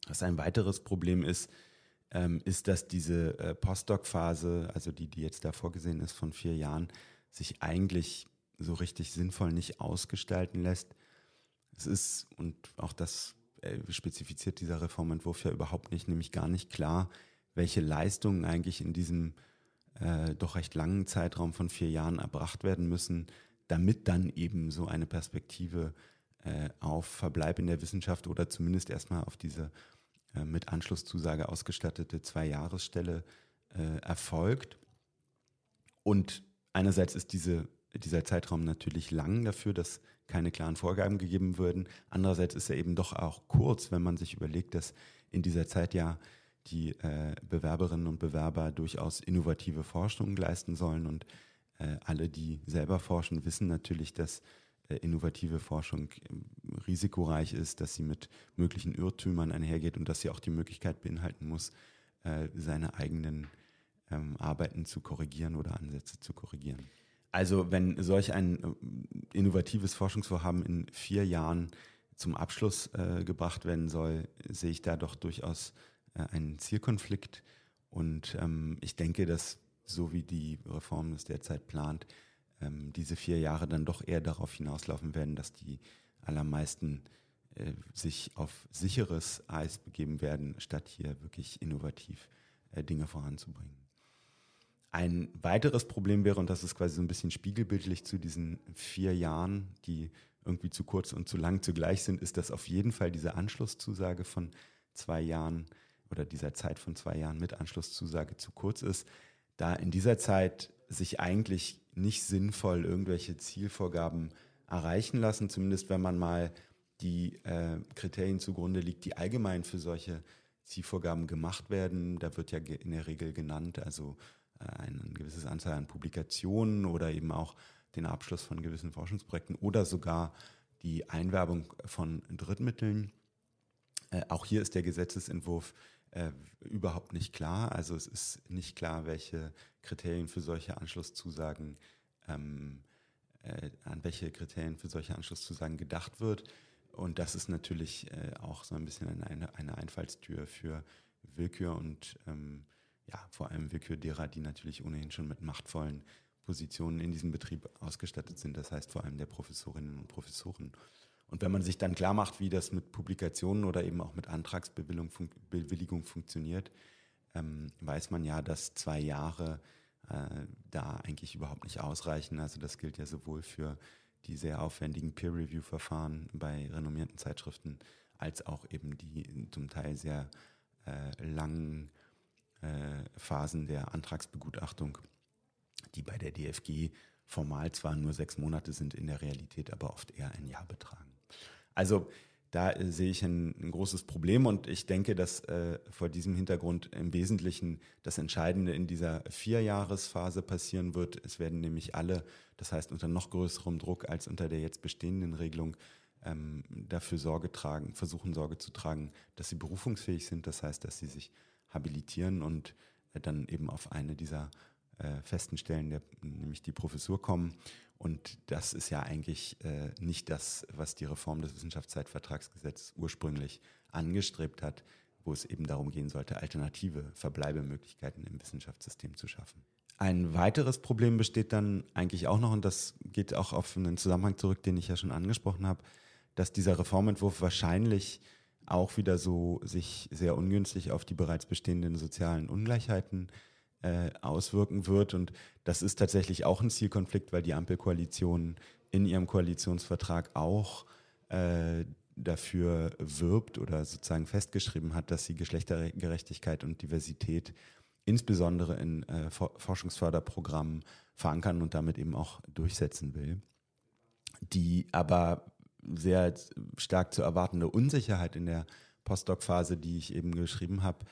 Was ein weiteres Problem ist, ähm, ist, dass diese äh, Postdoc-Phase, also die, die jetzt da vorgesehen ist von vier Jahren, sich eigentlich so richtig sinnvoll nicht ausgestalten lässt. Es ist, und auch das äh, spezifiziert dieser Reformentwurf ja überhaupt nicht, nämlich gar nicht klar, welche Leistungen eigentlich in diesem äh, doch recht langen Zeitraum von vier Jahren erbracht werden müssen, damit dann eben so eine Perspektive äh, auf Verbleib in der Wissenschaft oder zumindest erstmal auf diese äh, mit Anschlusszusage ausgestattete Zwei-Jahresstelle äh, erfolgt. Und einerseits ist diese, dieser Zeitraum natürlich lang dafür, dass keine klaren Vorgaben gegeben würden. Andererseits ist er eben doch auch kurz, wenn man sich überlegt, dass in dieser Zeit ja die äh, Bewerberinnen und Bewerber durchaus innovative Forschungen leisten sollen. Und äh, alle, die selber forschen, wissen natürlich, dass innovative Forschung ähm, risikoreich ist, dass sie mit möglichen Irrtümern einhergeht und dass sie auch die Möglichkeit beinhalten muss, äh, seine eigenen ähm, Arbeiten zu korrigieren oder Ansätze zu korrigieren. Also wenn solch ein äh, innovatives Forschungsvorhaben in vier Jahren zum Abschluss äh, gebracht werden soll, sehe ich da doch durchaus äh, einen Zielkonflikt. Und ähm, ich denke, dass so wie die Reform es derzeit plant, ähm, diese vier Jahre dann doch eher darauf hinauslaufen werden, dass die allermeisten äh, sich auf sicheres Eis begeben werden, statt hier wirklich innovativ äh, Dinge voranzubringen. Ein weiteres Problem wäre, und das ist quasi so ein bisschen spiegelbildlich zu diesen vier Jahren, die irgendwie zu kurz und zu lang zugleich sind, ist, dass auf jeden Fall diese Anschlusszusage von zwei Jahren oder dieser Zeit von zwei Jahren mit Anschlusszusage zu kurz ist, da in dieser Zeit sich eigentlich nicht sinnvoll irgendwelche Zielvorgaben erreichen lassen, zumindest wenn man mal die äh, Kriterien zugrunde liegt, die allgemein für solche Zielvorgaben gemacht werden. Da wird ja in der Regel genannt, also ein gewisses Anzahl an Publikationen oder eben auch den Abschluss von gewissen Forschungsprojekten oder sogar die Einwerbung von Drittmitteln. Äh, auch hier ist der Gesetzesentwurf äh, überhaupt nicht klar. Also es ist nicht klar, welche Kriterien für solche Anschlusszusagen, ähm, äh, an welche Kriterien für solche Anschlusszusagen gedacht wird. Und das ist natürlich äh, auch so ein bisschen eine, eine Einfallstür für Willkür und ähm, ja, vor allem Willkür derer, die natürlich ohnehin schon mit machtvollen Positionen in diesem Betrieb ausgestattet sind, das heißt vor allem der Professorinnen und Professoren. Und wenn man sich dann klar macht, wie das mit Publikationen oder eben auch mit Antragsbewilligung funktioniert, ähm, weiß man ja, dass zwei Jahre äh, da eigentlich überhaupt nicht ausreichen. Also das gilt ja sowohl für die sehr aufwendigen Peer-Review-Verfahren bei renommierten Zeitschriften als auch eben die zum Teil sehr äh, langen äh, Phasen der Antragsbegutachtung, die bei der DFG formal zwar nur sechs Monate sind, in der Realität aber oft eher ein Jahr betragen. Also da äh, sehe ich ein, ein, großes Problem und ich denke, dass äh, vor diesem Hintergrund im Wesentlichen das Entscheidende in dieser Vierjahresphase passieren wird. Es werden nämlich alle, das heißt unter noch größerem Druck als unter der jetzt bestehenden Regelung, ähm, dafür Sorge tragen, versuchen Sorge zu tragen, dass sie berufungsfähig sind. Das heißt, dass sie sich habilitieren und äh, dann eben auf eine dieser äh, festen Stellen, der, nämlich die Professur kommen. Und das ist ja eigentlich äh, nicht das, was die Reform des Wissenschaftszeitvertragsgesetzes ursprünglich angestrebt hat, wo es eben darum gehen sollte, alternative Verbleibemöglichkeiten im Wissenschaftssystem zu schaffen. Ein weiteres Problem besteht dann eigentlich auch noch, und das geht auch auf einen Zusammenhang zurück, den ich ja schon angesprochen habe, dass dieser Reformentwurf wahrscheinlich auch wieder so sich sehr ungünstig auf die bereits bestehenden sozialen Ungleichheiten äh, auswirken wird. Und das ist tatsächlich auch ein Zielkonflikt, weil die Ampelkoalition in ihrem Koalitionsvertrag auch äh, dafür wirbt oder sozusagen festgeschrieben hat, dass sie Geschlechtergerechtigkeit und Diversität insbesondere in äh, Forschungsförderprogrammen verankern und damit eben auch durchsetzen will. Die aber sehr stark zu erwartende Unsicherheit in der Postdoc-Phase, die ich eben geschrieben habe,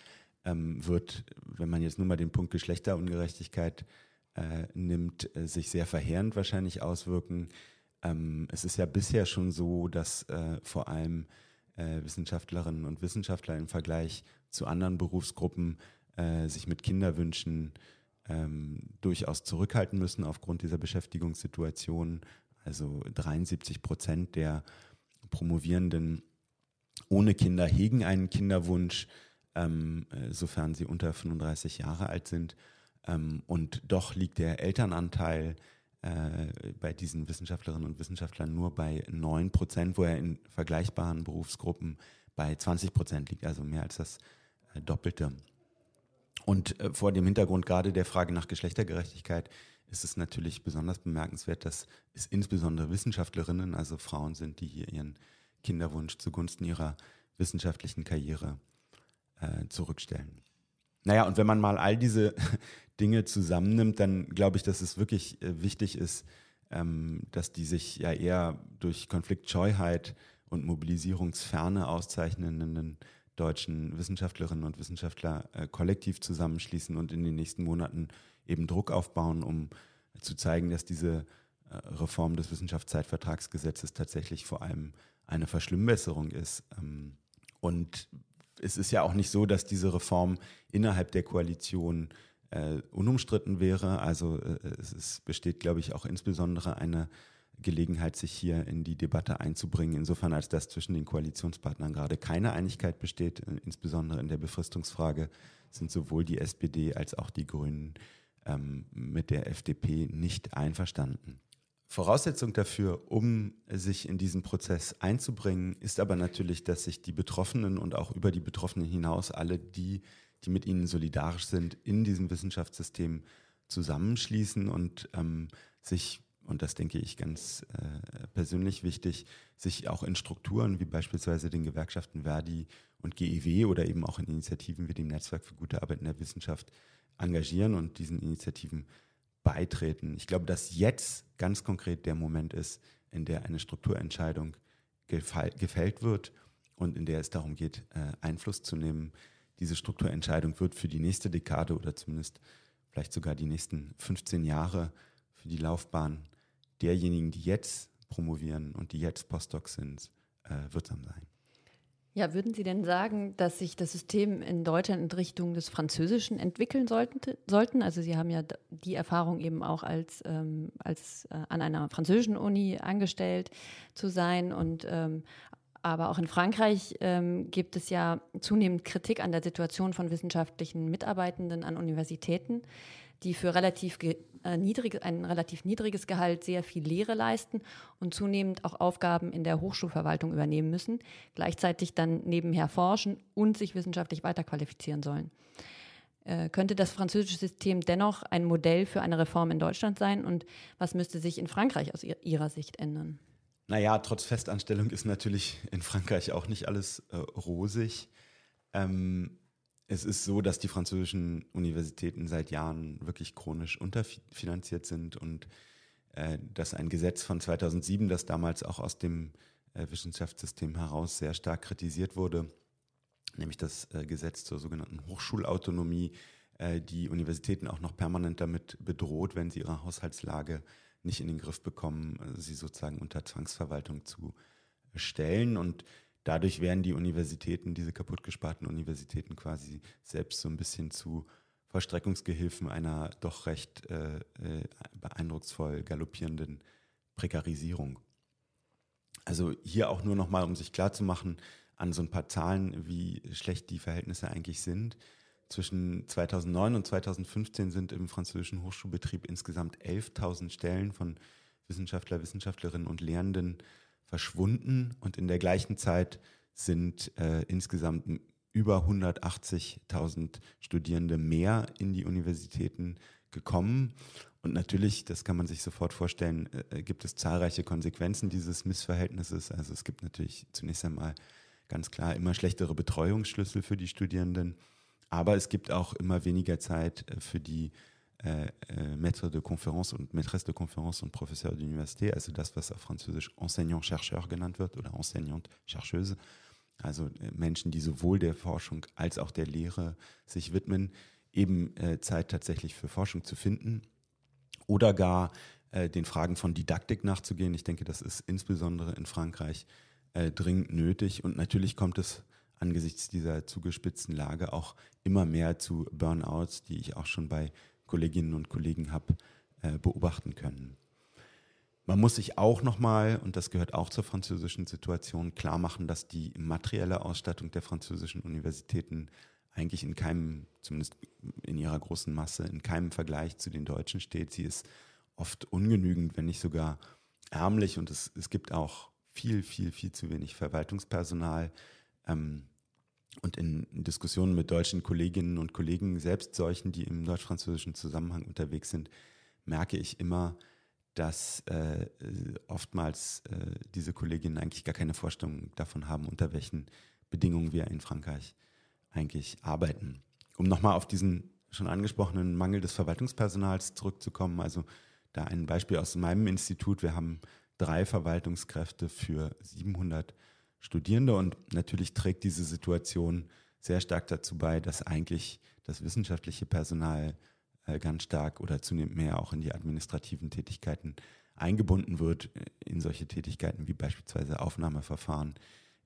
ähm, wird, wenn man jetzt nur mal den Punkt Geschlechterungerechtigkeit äh, nimmt, äh, sich sehr verheerend wahrscheinlich auswirken. Ähm, es ist ja bisher schon so, dass äh, vor allem äh, Wissenschaftlerinnen und Wissenschaftler im Vergleich zu anderen Berufsgruppen äh, sich mit Kinderwünschen ähm, durchaus zurückhalten müssen aufgrund dieser Beschäftigungssituation. Also 73 Prozent der Promovierenden ohne Kinder hegen einen Kinderwunsch ähm, äh, sofern sie unter 35 Jahre alt sind. Ähm, und doch liegt der Elternanteil äh, bei diesen Wissenschaftlerinnen und Wissenschaftlern nur bei 9 Prozent, wo er in vergleichbaren Berufsgruppen bei 20 Prozent liegt, also mehr als das äh, Doppelte. Und äh, vor dem Hintergrund gerade der Frage nach Geschlechtergerechtigkeit ist es natürlich besonders bemerkenswert, dass es insbesondere Wissenschaftlerinnen, also Frauen sind, die hier ihren Kinderwunsch zugunsten ihrer wissenschaftlichen Karriere äh, zurückstellen. Naja, und wenn man mal all diese Dinge zusammennimmt, dann glaube ich, dass es wirklich äh, wichtig ist, ähm, dass die sich ja eher durch Konfliktscheuheit und Mobilisierungsferne auszeichnenden deutschen Wissenschaftlerinnen und Wissenschaftler äh, kollektiv zusammenschließen und in den nächsten Monaten eben Druck aufbauen, um zu zeigen, dass diese äh, Reform des Wissenschaftszeitvertragsgesetzes tatsächlich vor allem eine Verschlimmbesserung ist. Ähm, und es ist ja auch nicht so, dass diese Reform innerhalb der Koalition äh, unumstritten wäre. Also äh, es besteht, glaube ich, auch insbesondere eine Gelegenheit, sich hier in die Debatte einzubringen, insofern als dass zwischen den Koalitionspartnern gerade keine Einigkeit besteht, äh, insbesondere in der Befristungsfrage sind sowohl die SPD als auch die Grünen ähm, mit der FDP nicht einverstanden. Voraussetzung dafür, um sich in diesen Prozess einzubringen, ist aber natürlich, dass sich die Betroffenen und auch über die Betroffenen hinaus alle die, die mit ihnen solidarisch sind, in diesem Wissenschaftssystem zusammenschließen und ähm, sich, und das denke ich ganz äh, persönlich wichtig, sich auch in Strukturen wie beispielsweise den Gewerkschaften Verdi und GEW oder eben auch in Initiativen wie dem Netzwerk für gute Arbeit in der Wissenschaft engagieren und diesen Initiativen beitreten. Ich glaube, dass jetzt ganz konkret der Moment ist, in der eine Strukturentscheidung gefällt wird und in der es darum geht, äh, Einfluss zu nehmen. Diese Strukturentscheidung wird für die nächste Dekade oder zumindest vielleicht sogar die nächsten 15 Jahre für die Laufbahn derjenigen, die jetzt promovieren und die jetzt Postdocs sind, äh, wirksam sein. Ja, würden Sie denn sagen, dass sich das System in Deutschland in Richtung des Französischen entwickeln sollten? Also Sie haben ja die Erfahrung eben auch als, ähm, als äh, an einer französischen Uni angestellt zu sein und ähm, aber auch in Frankreich ähm, gibt es ja zunehmend Kritik an der Situation von wissenschaftlichen Mitarbeitenden an Universitäten die für relativ äh, niedrig, ein relativ niedriges Gehalt sehr viel Lehre leisten und zunehmend auch Aufgaben in der Hochschulverwaltung übernehmen müssen, gleichzeitig dann nebenher forschen und sich wissenschaftlich weiterqualifizieren sollen. Äh, könnte das französische System dennoch ein Modell für eine Reform in Deutschland sein und was müsste sich in Frankreich aus Ihrer Sicht ändern? Naja, trotz Festanstellung ist natürlich in Frankreich auch nicht alles äh, rosig. Ähm, es ist so, dass die französischen Universitäten seit Jahren wirklich chronisch unterfinanziert sind und äh, dass ein Gesetz von 2007, das damals auch aus dem äh, Wissenschaftssystem heraus sehr stark kritisiert wurde, nämlich das äh, Gesetz zur sogenannten Hochschulautonomie, äh, die Universitäten auch noch permanent damit bedroht, wenn sie ihre Haushaltslage nicht in den Griff bekommen, äh, sie sozusagen unter Zwangsverwaltung zu stellen. Und dadurch werden die Universitäten, diese kaputtgesparten Universitäten quasi selbst so ein bisschen zu Vollstreckungsgehilfen einer doch recht äh, äh, beeindrucksvoll galoppierenden Prekarisierung. Also hier auch nur nochmal, um sich klarzumachen, an so ein paar Zahlen, wie schlecht die Verhältnisse eigentlich sind. Zwischen 2009 und 2015 sind im französischen Hochschulbetrieb insgesamt 11.000 Stellen von Wissenschaftler, Wissenschaftlerinnen und Lehrenden verschwunden und in der gleichen Zeit sind äh, insgesamt über 180.000 Studierende mehr in die Universitäten gekommen. Und natürlich, das kann man sich sofort vorstellen, äh, gibt es zahlreiche Konsequenzen dieses Missverhältnisses. Also es gibt natürlich zunächst einmal ganz klar immer schlechtere Betreuungsschlüssel für die Studierenden, aber es gibt auch immer weniger Zeit äh, für die äh, äh, Maître de Conférence und Maîtresse de Conférence und Professeur d'Université, also das, was auf Französisch Enseignant-Chercheur genannt wird oder Enseignante-Chercheuse, also äh, Menschen, die sowohl der Forschung als auch der Lehre sich widmen, eben äh, Zeit tatsächlich für Forschung zu finden oder gar äh, den Fragen von Didaktik nachzugehen. Ich denke, das ist insbesondere in Frankreich dringend nötig und natürlich kommt es angesichts dieser zugespitzten Lage auch immer mehr zu Burnouts, die ich auch schon bei Kolleginnen und Kollegen habe äh, beobachten können. Man muss sich auch nochmal, und das gehört auch zur französischen Situation, klar machen, dass die materielle Ausstattung der französischen Universitäten eigentlich in keinem, zumindest in ihrer großen Masse, in keinem Vergleich zu den deutschen steht. Sie ist oft ungenügend, wenn nicht sogar ärmlich und es, es gibt auch viel, viel, viel zu wenig Verwaltungspersonal. Ähm, und in, Diskussionen mit deutschen Kolleginnen und Kollegen, selbst solchen, die im deutsch-französischen Zusammenhang unterwegs sind, merke ich immer, dass äh, oftmals äh, diese Kolleginnen eigentlich gar keine Vorstellung davon haben, unter welchen Bedingungen wir in Frankreich eigentlich arbeiten. Um nochmal auf diesen schon angesprochenen Mangel des Verwaltungspersonals zurückzukommen, also da ein Beispiel aus meinem Institut. Wir haben drei Verwaltungskräfte für 700 Studierende. Und natürlich trägt diese Situation sehr stark dazu bei, dass eigentlich das wissenschaftliche Personal äh, ganz stark oder zunehmend mehr auch in die administrativen Tätigkeiten eingebunden wird, äh, in solche Tätigkeiten wie beispielsweise Aufnahmeverfahren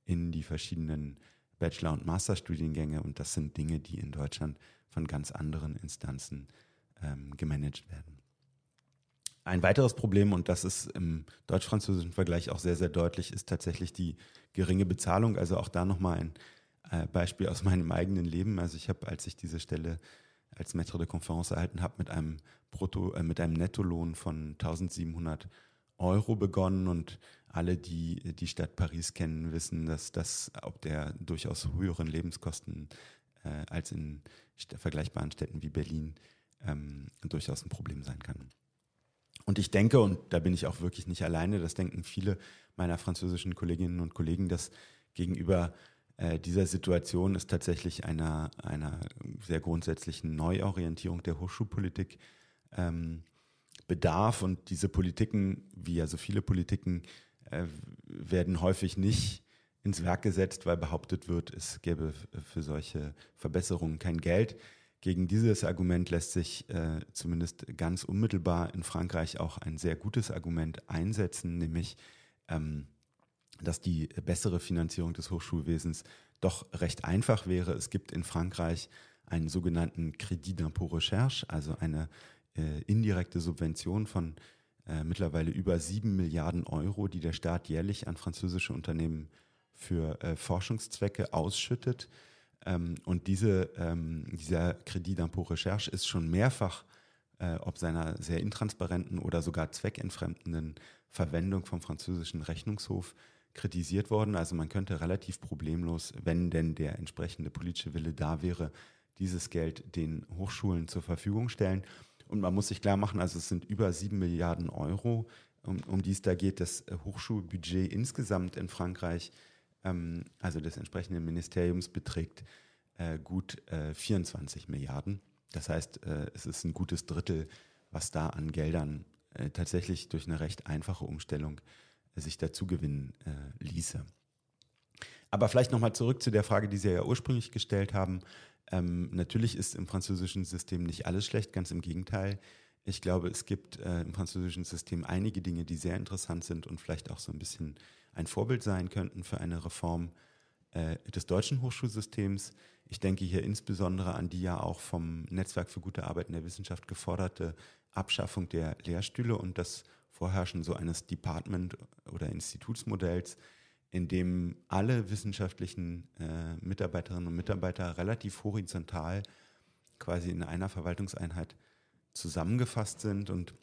in die verschiedenen Bachelor- und Masterstudiengänge. Und das sind Dinge, die in Deutschland von ganz anderen Instanzen ähm, gemanagt werden. Ein weiteres Problem, und das ist im deutsch-französischen Vergleich auch sehr, sehr deutlich, ist tatsächlich die geringe Bezahlung. Also auch da nochmal ein äh, Beispiel aus meinem eigenen Leben. Also ich habe, als ich diese Stelle als Maître de Conférence erhalten habe, mit einem Brutto, äh, mit einem Nettolohn von 1700 Euro begonnen und alle, die die Stadt Paris kennen, wissen, dass das ob der durchaus höheren Lebenskosten äh, als in vergleichbaren Städten wie Berlin ähm, durchaus ein Problem sein kann. Und ich denke, und da bin ich auch wirklich nicht alleine, das denken viele meiner französischen Kolleginnen und Kollegen, dass gegenüber äh, dieser Situation es tatsächlich einer, einer sehr grundsätzlichen Neuorientierung der Hochschulpolitik ähm, bedarf. Und diese Politiken, wie ja so viele Politiken, äh, werden häufig nicht ins Werk gesetzt, weil behauptet wird, es gäbe für solche Verbesserungen kein Geld. Gegen dieses Argument lässt sich äh, zumindest ganz unmittelbar in Frankreich auch ein sehr gutes Argument einsetzen, nämlich ähm, dass die bessere Finanzierung des Hochschulwesens doch recht einfach wäre. Es gibt in Frankreich einen sogenannten Crédit d'impôt recherche, also eine äh, indirekte Subvention von äh, mittlerweile über sieben Milliarden Euro, die der Staat jährlich an französische Unternehmen für äh, Forschungszwecke ausschüttet. Ähm, und diese, ähm, dieser Kredit d'impôt Recherche ist schon mehrfach äh, ob seiner sehr intransparenten oder sogar zweckentfremdenden Verwendung vom französischen Rechnungshof kritisiert worden. Also man könnte relativ problemlos, wenn denn der entsprechende politische Wille da wäre, dieses Geld den Hochschulen zur Verfügung stellen. Und man muss sich klar machen, also es sind über sieben Milliarden Euro, um, um die es da geht. Das Hochschulbudget insgesamt in Frankreich ähm, also des entsprechenden Ministeriums, beträgt äh, gut äh, 24 Milliarden. Das heißt, äh, es ist ein gutes Drittel, was da an Geldern äh, tatsächlich durch eine recht einfache Umstellung äh, sich dazu gewinnen äh, ließe. Aber vielleicht nochmal zurück zu der Frage, die Sie ja ursprünglich gestellt haben. Ähm, natürlich ist im französischen System nicht alles schlecht, ganz im Gegenteil. Ich glaube, es gibt äh, im französischen System einige Dinge, die sehr interessant sind und vielleicht auch so ein bisschen ein Vorbild sein könnten für eine Reform äh, des deutschen Hochschulsystems. Ich denke hier insbesondere an die ja auch vom Netzwerk für gute Arbeit in der Wissenschaft geforderte Abschaffung der Lehrstühle und das Vorherrschen so eines Department- oder Institutsmodells, in dem alle wissenschaftlichen äh, Mitarbeiterinnen und Mitarbeiter relativ horizontal quasi in einer Verwaltungseinheit zusammengefasst sind. Und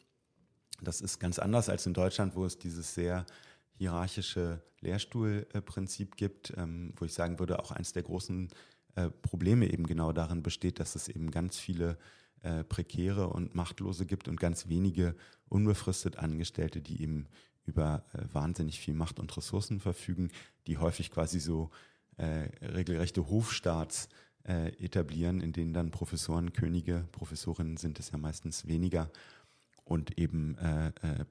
das ist ganz anders als in Deutschland, wo es dieses sehr hierarchische Lehrstuhlprinzip gibt, ähm, wo ich sagen würde, auch eines der großen äh, Probleme eben genau darin besteht, dass es eben ganz viele äh, Prekäre und Machtlose gibt und ganz wenige unbefristet Angestellte, die eben über äh, wahnsinnig viel Macht und Ressourcen verfügen, die häufig quasi so regelrechte Hofstaats etablieren, in denen dann Professoren, Könige, Professorinnen sind es ja meistens weniger und eben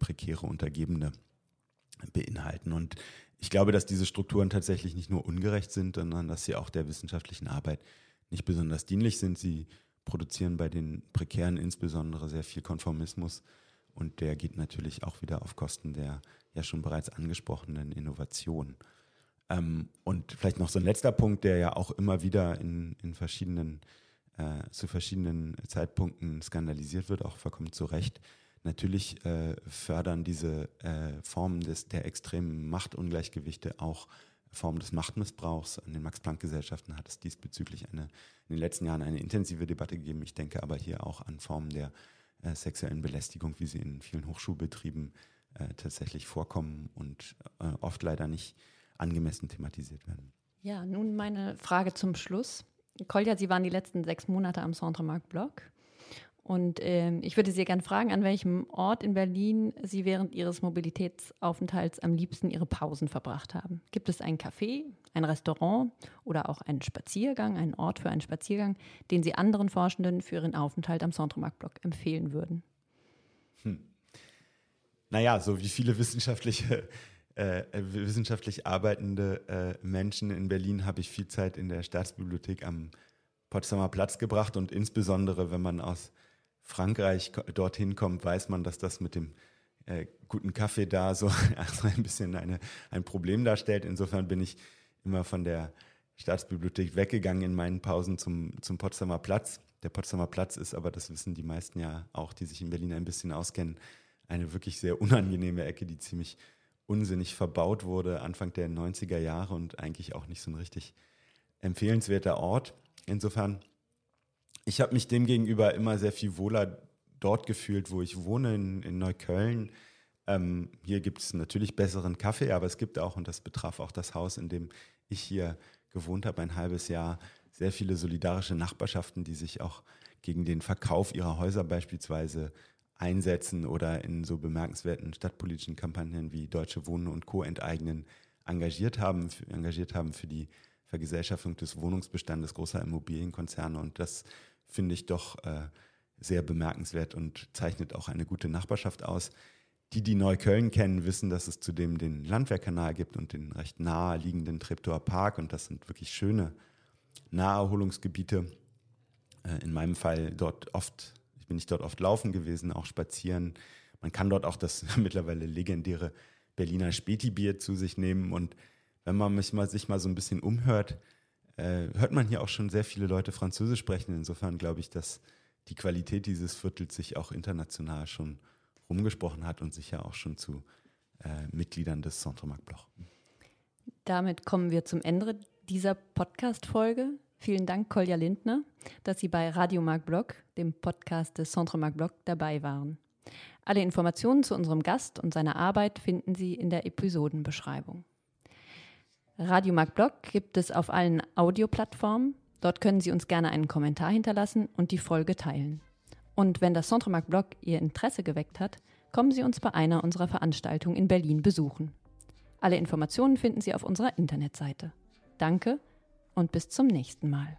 prekäre Untergebene beinhalten. Und ich glaube, dass diese Strukturen tatsächlich nicht nur ungerecht sind, sondern dass sie auch der wissenschaftlichen Arbeit nicht besonders dienlich sind. Sie produzieren bei den Prekären insbesondere sehr viel Konformismus und der geht natürlich auch wieder auf Kosten der ja schon bereits angesprochenen Innovation. Ähm, und vielleicht noch so ein letzter Punkt, der ja auch immer wieder in, in verschiedenen, äh, zu verschiedenen Zeitpunkten skandalisiert wird, auch vollkommen zu Recht. Natürlich äh, fördern diese äh, Formen des, der extremen Machtungleichgewichte auch Formen des Machtmissbrauchs. An den Max-Planck-Gesellschaften hat es diesbezüglich eine, in den letzten Jahren eine intensive Debatte gegeben. Ich denke aber hier auch an Formen der äh, sexuellen Belästigung, wie sie in vielen Hochschulbetrieben äh, tatsächlich vorkommen und äh, oft leider nicht angemessen thematisiert werden. Ja, nun meine Frage zum Schluss. Kolja, Sie waren die letzten sechs Monate am Centre Marc Bloch. Und äh, ich würde Sie gerne fragen, an welchem Ort in Berlin Sie während Ihres Mobilitätsaufenthalts am liebsten Ihre Pausen verbracht haben. Gibt es ein Café, ein Restaurant oder auch einen Spaziergang, einen Ort für einen Spaziergang, den Sie anderen Forschenden für Ihren Aufenthalt am Bloch empfehlen würden? Hm. Naja, so wie viele wissenschaftliche äh, wissenschaftlich arbeitende äh, Menschen in Berlin habe ich viel Zeit in der Staatsbibliothek am Potsdamer Platz gebracht und insbesondere, wenn man aus Frankreich dorthin kommt, weiß man, dass das mit dem äh, guten Kaffee da so also ein bisschen eine, ein Problem darstellt. Insofern bin ich immer von der Staatsbibliothek weggegangen in meinen Pausen zum, zum Potsdamer Platz. Der Potsdamer Platz ist aber, das wissen die meisten ja auch, die sich in Berlin ein bisschen auskennen, eine wirklich sehr unangenehme Ecke, die ziemlich unsinnig verbaut wurde Anfang der 90er Jahre und eigentlich auch nicht so ein richtig empfehlenswerter Ort. Insofern, ich habe mich demgegenüber immer sehr viel wohler dort gefühlt, wo ich wohne, in, in Neukölln. Ähm, hier gibt es natürlich besseren Kaffee, aber es gibt auch, und das betraf auch das Haus, in dem ich hier gewohnt habe, ein halbes Jahr, sehr viele solidarische Nachbarschaften, die sich auch gegen den Verkauf ihrer Häuser beispielsweise einsetzen oder in so bemerkenswerten stadtpolitischen Kampagnen wie Deutsche Wohnen und Co. enteignen engagiert haben, engagiert haben für die Vergesellschaftung des Wohnungsbestandes großer Immobilienkonzerne. Und das finde ich doch äh, sehr bemerkenswert und zeichnet auch eine gute Nachbarschaft aus. Die, die Neukölln kennen, wissen, dass es zudem den Landwehrkanal gibt und den recht nahe liegenden Treptower Park. Und das sind wirklich schöne Naherholungsgebiete. Äh, in meinem Fall dort oft bin ich dort oft laufen gewesen, auch spazieren. Man kann dort auch das mittlerweile legendäre Berliner Späti-Bier zu sich nehmen. Und wenn man mich mal, sich mal so ein bisschen umhört, äh, hört man hier auch schon sehr viele Leute Französisch sprechen. Insofern glaube ich, dass die Qualität dieses Viertels sich auch international schon rumgesprochen hat und sicher auch schon zu äh, Mitgliedern des Centre Marc Bloch. Damit kommen wir zum Ende dieser Podcast-Folge. Vielen Dank, Kolja Lindner, dass Sie bei Radio Marc Block, dem Podcast des Centre Marc Block, dabei waren. Alle Informationen zu unserem Gast und seiner Arbeit finden Sie in der Episodenbeschreibung. Radiomarkt Blog gibt es auf allen Audioplattformen. Dort können Sie uns gerne einen Kommentar hinterlassen und die Folge teilen. Und wenn das Centromark Blog Ihr Interesse geweckt hat, kommen Sie uns bei einer unserer Veranstaltungen in Berlin besuchen. Alle Informationen finden Sie auf unserer Internetseite. Danke und bis zum nächsten Mal.